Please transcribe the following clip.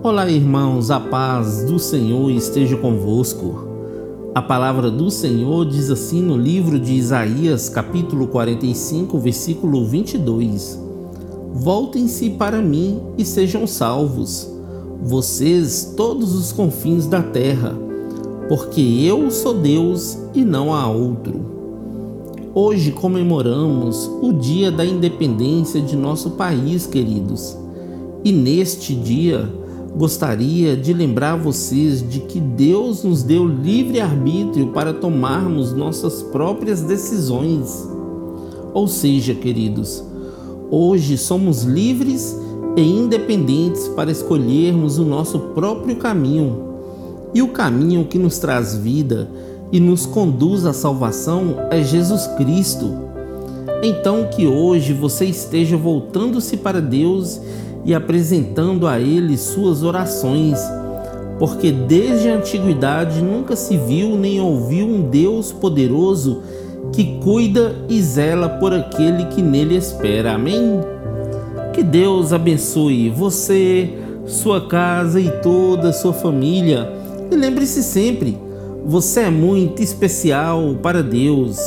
Olá, irmãos, a paz do Senhor esteja convosco. A palavra do Senhor diz assim no livro de Isaías, capítulo 45, versículo 22: Voltem-se para mim e sejam salvos, vocês, todos os confins da terra, porque eu sou Deus e não há outro. Hoje comemoramos o dia da independência de nosso país, queridos. E neste dia, gostaria de lembrar vocês de que Deus nos deu livre arbítrio para tomarmos nossas próprias decisões. Ou seja, queridos, hoje somos livres e independentes para escolhermos o nosso próprio caminho. E o caminho que nos traz vida e nos conduz à salvação é Jesus Cristo. Então, que hoje você esteja voltando-se para Deus e apresentando a Ele suas orações, porque desde a antiguidade nunca se viu nem ouviu um Deus poderoso que cuida e zela por aquele que nele espera. Amém? Que Deus abençoe você, sua casa e toda a sua família. E lembre-se sempre, você é muito especial para Deus.